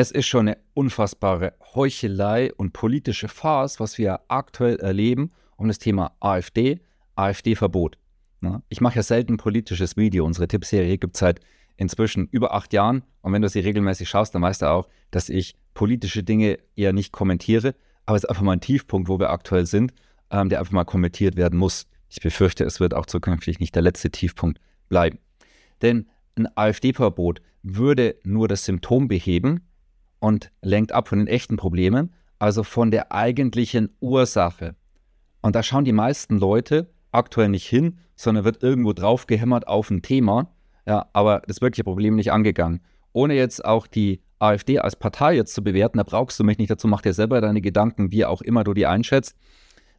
Es ist schon eine unfassbare Heuchelei und politische Farce, was wir aktuell erleben um das Thema AfD, AfD-Verbot. Ich mache ja selten ein politisches Video. Unsere Tippserie gibt es seit inzwischen über acht Jahren. Und wenn du sie regelmäßig schaust, dann weißt du auch, dass ich politische Dinge eher nicht kommentiere. Aber es ist einfach mal ein Tiefpunkt, wo wir aktuell sind, ähm, der einfach mal kommentiert werden muss. Ich befürchte, es wird auch zukünftig nicht der letzte Tiefpunkt bleiben. Denn ein AfD-Verbot würde nur das Symptom beheben, und lenkt ab von den echten Problemen, also von der eigentlichen Ursache. Und da schauen die meisten Leute aktuell nicht hin, sondern wird irgendwo draufgehämmert auf ein Thema, ja, aber das wirkliche Problem nicht angegangen. Ohne jetzt auch die AfD als Partei jetzt zu bewerten, da brauchst du mich nicht dazu, mach dir selber deine Gedanken, wie auch immer du die einschätzt,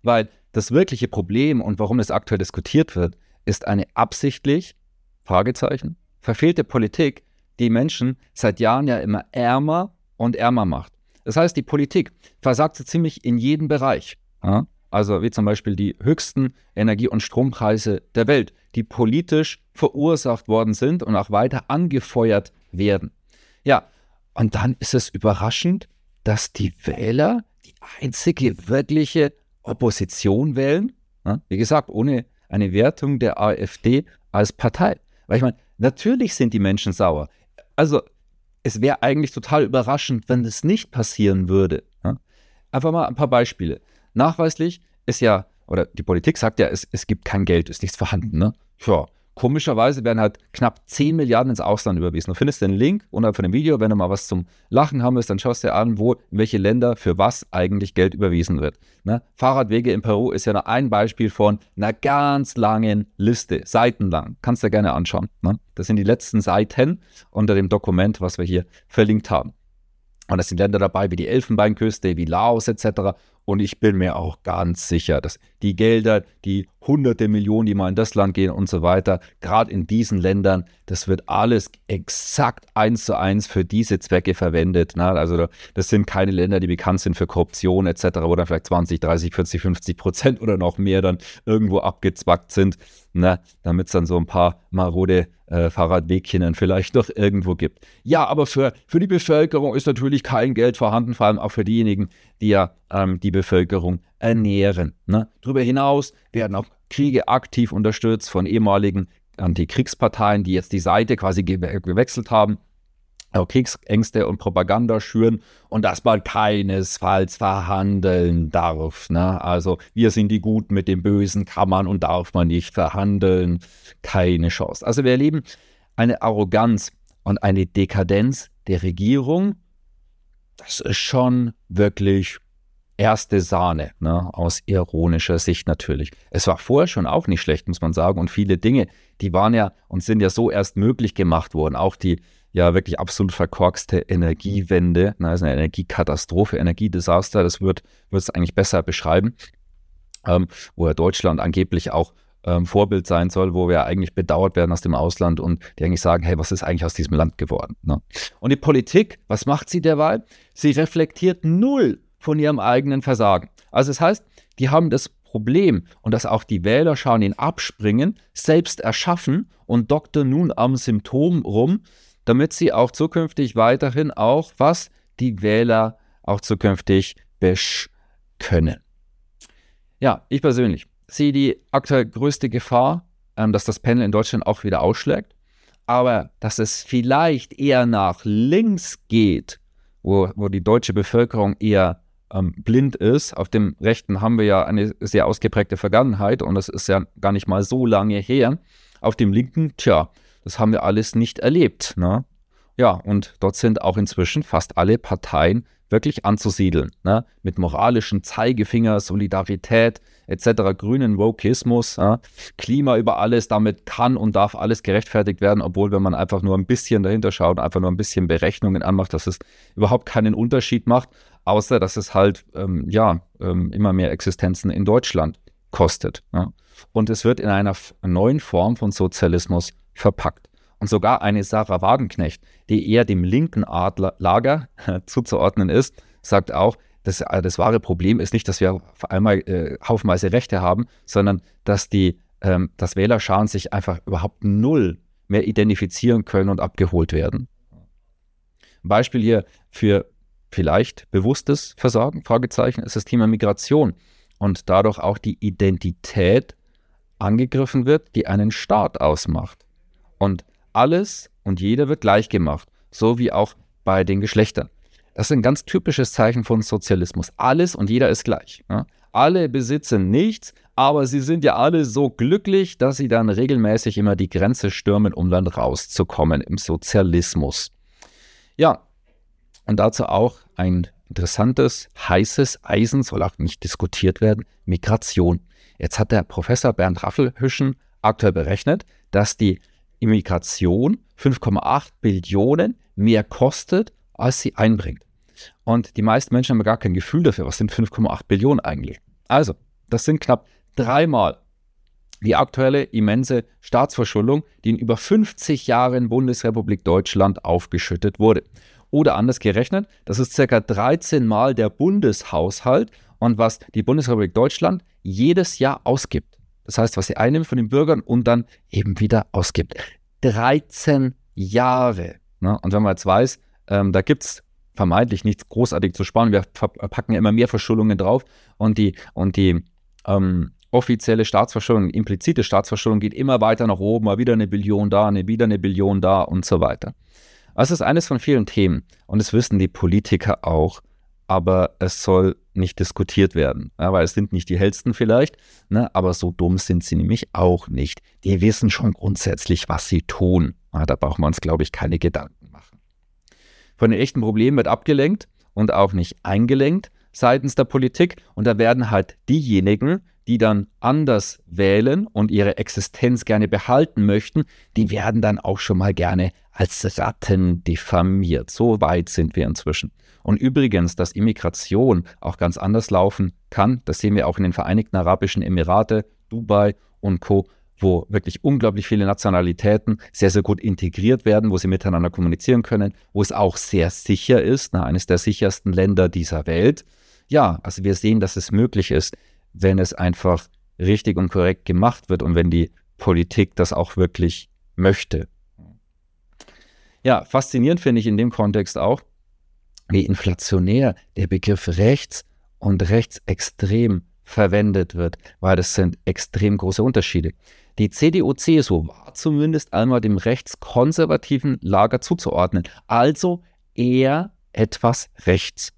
weil das wirkliche Problem und warum es aktuell diskutiert wird, ist eine absichtlich, Fragezeichen, verfehlte Politik, die Menschen seit Jahren ja immer ärmer und ärmer macht. Das heißt, die Politik versagt so ziemlich in jedem Bereich. Ja? Also wie zum Beispiel die höchsten Energie- und Strompreise der Welt, die politisch verursacht worden sind und auch weiter angefeuert werden. Ja, und dann ist es überraschend, dass die Wähler die einzige wirkliche Opposition wählen. Ja? Wie gesagt, ohne eine Wertung der AfD als Partei. Weil ich meine, natürlich sind die Menschen sauer. Also es wäre eigentlich total überraschend, wenn das nicht passieren würde. Einfach mal ein paar Beispiele. Nachweislich ist ja, oder die Politik sagt ja, es, es gibt kein Geld, ist nichts vorhanden. Ne? Ja, Komischerweise werden halt knapp 10 Milliarden ins Ausland überwiesen. Du findest den Link unterhalb von dem Video. Wenn du mal was zum Lachen haben willst, dann schaust du dir an, wo, in welche Länder für was eigentlich Geld überwiesen wird. Ne? Fahrradwege in Peru ist ja nur ein Beispiel von einer ganz langen Liste, seitenlang. Kannst du dir gerne anschauen. Ne? Das sind die letzten Seiten unter dem Dokument, was wir hier verlinkt haben. Und es sind Länder dabei wie die Elfenbeinküste, wie Laos etc. Und ich bin mir auch ganz sicher, dass die Gelder, die hunderte Millionen, die mal in das Land gehen und so weiter, gerade in diesen Ländern, das wird alles exakt eins zu eins für diese Zwecke verwendet. Ne? Also das sind keine Länder, die bekannt sind für Korruption etc., wo dann vielleicht 20, 30, 40, 50 Prozent oder noch mehr dann irgendwo abgezwackt sind, ne? damit es dann so ein paar marode äh, Fahrradwegchen dann vielleicht noch irgendwo gibt. Ja, aber für, für die Bevölkerung ist natürlich kein Geld vorhanden, vor allem auch für diejenigen, die ja ähm, die Bevölkerung ernähren. Ne? Darüber hinaus werden auch Kriege aktiv unterstützt von ehemaligen Antikriegsparteien, die jetzt die Seite quasi ge gewechselt haben, Kriegsängste und Propaganda schüren und dass man keinesfalls verhandeln darf. Ne? Also wir sind die Guten mit dem Bösen, kann man und darf man nicht verhandeln. Keine Chance. Also wir erleben eine Arroganz und eine Dekadenz der Regierung. Das ist schon wirklich erste Sahne, ne, aus ironischer Sicht natürlich. Es war vorher schon auch nicht schlecht, muss man sagen. Und viele Dinge, die waren ja und sind ja so erst möglich gemacht worden. Auch die ja wirklich absolut verkorkste Energiewende, ne, also eine Energiekatastrophe, Energiedesaster, das wird es eigentlich besser beschreiben, ähm, wo ja Deutschland angeblich auch ähm, Vorbild sein soll, wo wir eigentlich bedauert werden aus dem Ausland und die eigentlich sagen, hey, was ist eigentlich aus diesem Land geworden? Ne? Und die Politik, was macht sie derweil? Sie reflektiert null von ihrem eigenen Versagen. Also das heißt, die haben das Problem und dass auch die Wähler schauen ihn abspringen, selbst erschaffen und doktern nun am Symptom rum, damit sie auch zukünftig weiterhin auch was die Wähler auch zukünftig besch können. Ja, ich persönlich sehe die aktuell größte Gefahr, ähm, dass das Panel in Deutschland auch wieder ausschlägt, aber dass es vielleicht eher nach links geht, wo, wo die deutsche Bevölkerung eher ähm, blind ist. Auf dem rechten haben wir ja eine sehr ausgeprägte Vergangenheit und das ist ja gar nicht mal so lange her. Auf dem linken, tja, das haben wir alles nicht erlebt. Ne? Ja, und dort sind auch inzwischen fast alle Parteien wirklich anzusiedeln. Ne? Mit moralischen Zeigefinger, Solidarität etc., grünen Wokismus, ja? Klima über alles, damit kann und darf alles gerechtfertigt werden, obwohl wenn man einfach nur ein bisschen dahinter schaut, einfach nur ein bisschen Berechnungen anmacht, dass es überhaupt keinen Unterschied macht. außer dass es halt ähm, ja ähm, immer mehr Existenzen in Deutschland kostet. Ja? Und es wird in einer neuen Form von Sozialismus verpackt. Und sogar eine Sarah Wagenknecht, die eher dem linken Adlerlager zuzuordnen ist, sagt auch, das, äh, das wahre Problem ist nicht, dass wir auf einmal äh, haufenweise Rechte haben, sondern dass die ähm, dass Wählerscharen sich einfach überhaupt null mehr identifizieren können und abgeholt werden. Beispiel hier für vielleicht bewusstes Versagen, Fragezeichen, ist das Thema Migration und dadurch auch die Identität angegriffen wird, die einen Staat ausmacht. Und alles und jeder wird gleich gemacht, so wie auch bei den Geschlechtern. Das ist ein ganz typisches Zeichen von Sozialismus. Alles und jeder ist gleich. Ja? Alle besitzen nichts, aber sie sind ja alle so glücklich, dass sie dann regelmäßig immer die Grenze stürmen, um dann rauszukommen im Sozialismus. Ja, und dazu auch ein interessantes, heißes Eisen, soll auch nicht diskutiert werden, Migration. Jetzt hat der Professor Bernd Raffelhüschen aktuell berechnet, dass die Immigration 5,8 Billionen mehr kostet, als sie einbringt. Und die meisten Menschen haben gar kein Gefühl dafür, was sind 5,8 Billionen eigentlich. Also, das sind knapp dreimal die aktuelle immense Staatsverschuldung, die in über 50 Jahren Bundesrepublik Deutschland aufgeschüttet wurde. Oder anders gerechnet, das ist circa 13 Mal der Bundeshaushalt und was die Bundesrepublik Deutschland jedes Jahr ausgibt. Das heißt, was sie einnimmt von den Bürgern und dann eben wieder ausgibt. 13 Jahre. Ne? Und wenn man jetzt weiß, ähm, da gibt es vermeintlich nichts großartig zu sparen. Wir packen ja immer mehr Verschuldungen drauf und die, und die ähm, offizielle Staatsverschuldung, implizite Staatsverschuldung geht immer weiter nach oben, mal wieder eine Billion da, eine, wieder eine Billion da und so weiter. Das ist eines von vielen Themen und das wissen die Politiker auch, aber es soll nicht diskutiert werden, weil es sind nicht die hellsten vielleicht, ne, aber so dumm sind sie nämlich auch nicht. Die wissen schon grundsätzlich, was sie tun. Ja, da brauchen wir uns, glaube ich, keine Gedanken von den echten Problemen wird abgelenkt und auch nicht eingelenkt seitens der Politik. Und da werden halt diejenigen, die dann anders wählen und ihre Existenz gerne behalten möchten, die werden dann auch schon mal gerne als Ratten diffamiert. So weit sind wir inzwischen. Und übrigens, dass Immigration auch ganz anders laufen kann, das sehen wir auch in den Vereinigten Arabischen Emirate, Dubai und Co wo wirklich unglaublich viele Nationalitäten sehr, sehr gut integriert werden, wo sie miteinander kommunizieren können, wo es auch sehr sicher ist, na, eines der sichersten Länder dieser Welt. Ja, also wir sehen, dass es möglich ist, wenn es einfach richtig und korrekt gemacht wird und wenn die Politik das auch wirklich möchte. Ja, faszinierend finde ich in dem Kontext auch, wie inflationär der Begriff rechts und rechtsextrem verwendet wird, weil das sind extrem große Unterschiede. Die CDU-CSU war zumindest einmal dem rechtskonservativen Lager zuzuordnen, also eher etwas rechts.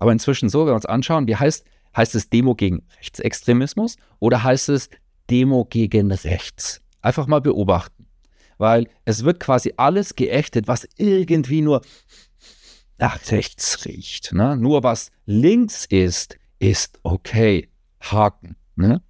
Aber inzwischen so, wenn wir uns anschauen, wie heißt, heißt es Demo gegen Rechtsextremismus oder heißt es Demo gegen rechts? Einfach mal beobachten. Weil es wird quasi alles geächtet, was irgendwie nur nach rechts riecht. Ne? Nur was links ist, ist okay. Haken. Ne?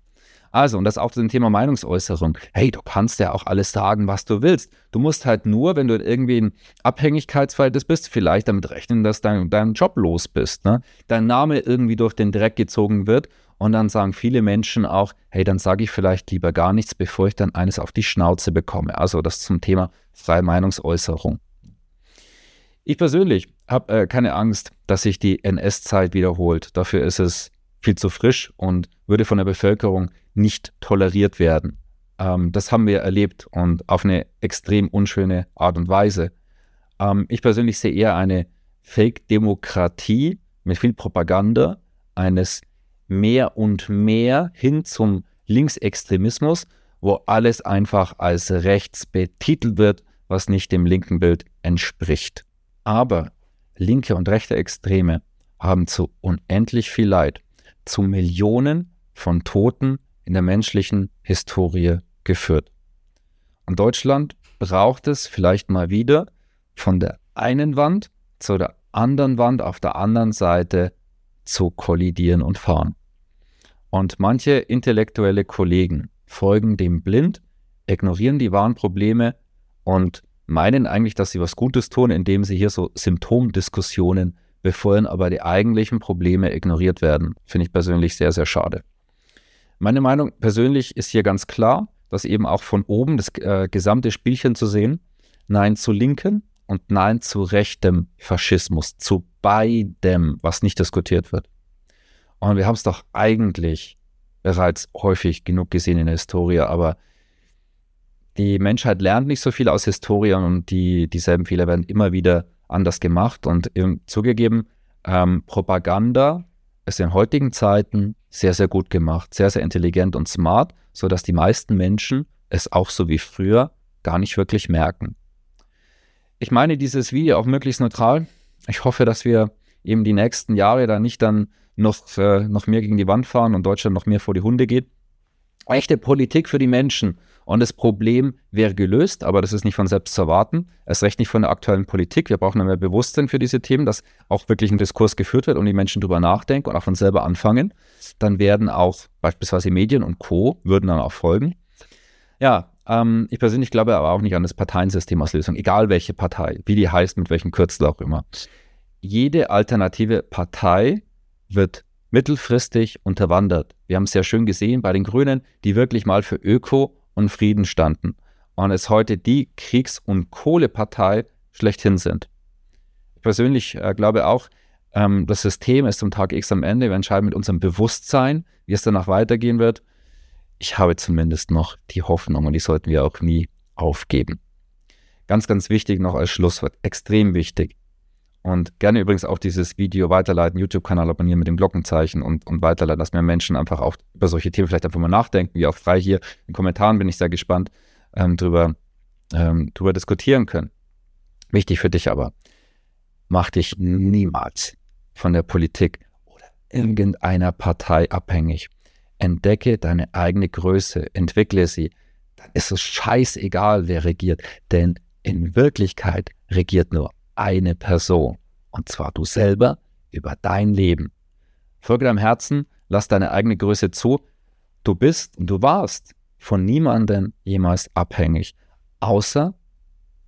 Also, und das auch zu dem Thema Meinungsäußerung. Hey, du kannst ja auch alles sagen, was du willst. Du musst halt nur, wenn du irgendwie in Abhängigkeitsverhältnis bist, vielleicht damit rechnen, dass dein, dein Job los bist. Ne? Dein Name irgendwie durch den Dreck gezogen wird. Und dann sagen viele Menschen auch, hey, dann sage ich vielleicht lieber gar nichts, bevor ich dann eines auf die Schnauze bekomme. Also das zum Thema freie Meinungsäußerung. Ich persönlich habe äh, keine Angst, dass sich die NS-Zeit wiederholt. Dafür ist es viel zu frisch und würde von der Bevölkerung nicht toleriert werden. Ähm, das haben wir erlebt und auf eine extrem unschöne Art und Weise. Ähm, ich persönlich sehe eher eine Fake-Demokratie mit viel Propaganda, eines mehr und mehr hin zum Linksextremismus, wo alles einfach als rechts betitelt wird, was nicht dem linken Bild entspricht. Aber linke und rechte Extreme haben zu unendlich viel Leid, zu Millionen von Toten in der menschlichen Historie geführt. Und Deutschland braucht es vielleicht mal wieder von der einen Wand zu der anderen Wand auf der anderen Seite zu kollidieren und fahren. Und manche intellektuelle Kollegen folgen dem blind, ignorieren die wahren Probleme und meinen eigentlich, dass sie was Gutes tun, indem sie hier so Symptomdiskussionen bevor aber die eigentlichen Probleme ignoriert werden. Finde ich persönlich sehr, sehr schade. Meine Meinung persönlich ist hier ganz klar, dass eben auch von oben das äh, gesamte Spielchen zu sehen, Nein zu linken und Nein zu rechtem Faschismus, zu beidem, was nicht diskutiert wird. Und wir haben es doch eigentlich bereits häufig genug gesehen in der Historie, aber die Menschheit lernt nicht so viel aus Historie und die, dieselben Fehler werden immer wieder anders gemacht. Und zugegeben, ähm, Propaganda ist in heutigen Zeiten sehr, sehr gut gemacht, sehr, sehr intelligent und smart, sodass die meisten Menschen es auch so wie früher gar nicht wirklich merken. Ich meine dieses Video auch möglichst neutral. Ich hoffe, dass wir eben die nächsten Jahre da nicht dann noch, äh, noch mehr gegen die Wand fahren und Deutschland noch mehr vor die Hunde geht. Echte Politik für die Menschen und das Problem wäre gelöst, aber das ist nicht von selbst zu erwarten. Es recht nicht von der aktuellen Politik. Wir brauchen mehr Bewusstsein für diese Themen, dass auch wirklich ein Diskurs geführt wird und die Menschen darüber nachdenken und auch von selber anfangen. Dann werden auch beispielsweise Medien und Co. würden dann auch folgen. Ja, ähm, ich persönlich glaube aber auch nicht an das Parteiensystem als Lösung, egal welche Partei, wie die heißt, mit welchem Kürzel auch immer. Jede alternative Partei wird mittelfristig unterwandert. Wir haben es sehr schön gesehen bei den Grünen, die wirklich mal für Öko und Frieden standen und es heute die Kriegs- und Kohlepartei schlechthin sind. Ich persönlich äh, glaube auch, ähm, das System ist zum Tag X am Ende. Wir entscheiden mit unserem Bewusstsein, wie es danach weitergehen wird. Ich habe zumindest noch die Hoffnung und die sollten wir auch nie aufgeben. Ganz, ganz wichtig noch als Schlusswort, extrem wichtig. Und gerne übrigens auch dieses Video weiterleiten, YouTube-Kanal abonnieren mit dem Glockenzeichen und, und weiterleiten, dass mehr Menschen einfach auch über solche Themen vielleicht einfach mal nachdenken, wie auch frei hier in den Kommentaren bin ich sehr gespannt, ähm, drüber, ähm, drüber diskutieren können. Wichtig für dich aber, mach dich niemals von der Politik oder irgendeiner Partei abhängig. Entdecke deine eigene Größe, entwickle sie. Dann ist es scheißegal, wer regiert, denn in Wirklichkeit regiert nur eine Person, und zwar du selber, über dein Leben. Folge deinem Herzen, lass deine eigene Größe zu. Du bist und du warst von niemandem jemals abhängig, außer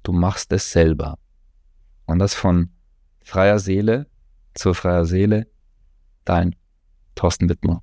du machst es selber. Und das von freier Seele zur freier Seele, dein Thorsten Wittmer.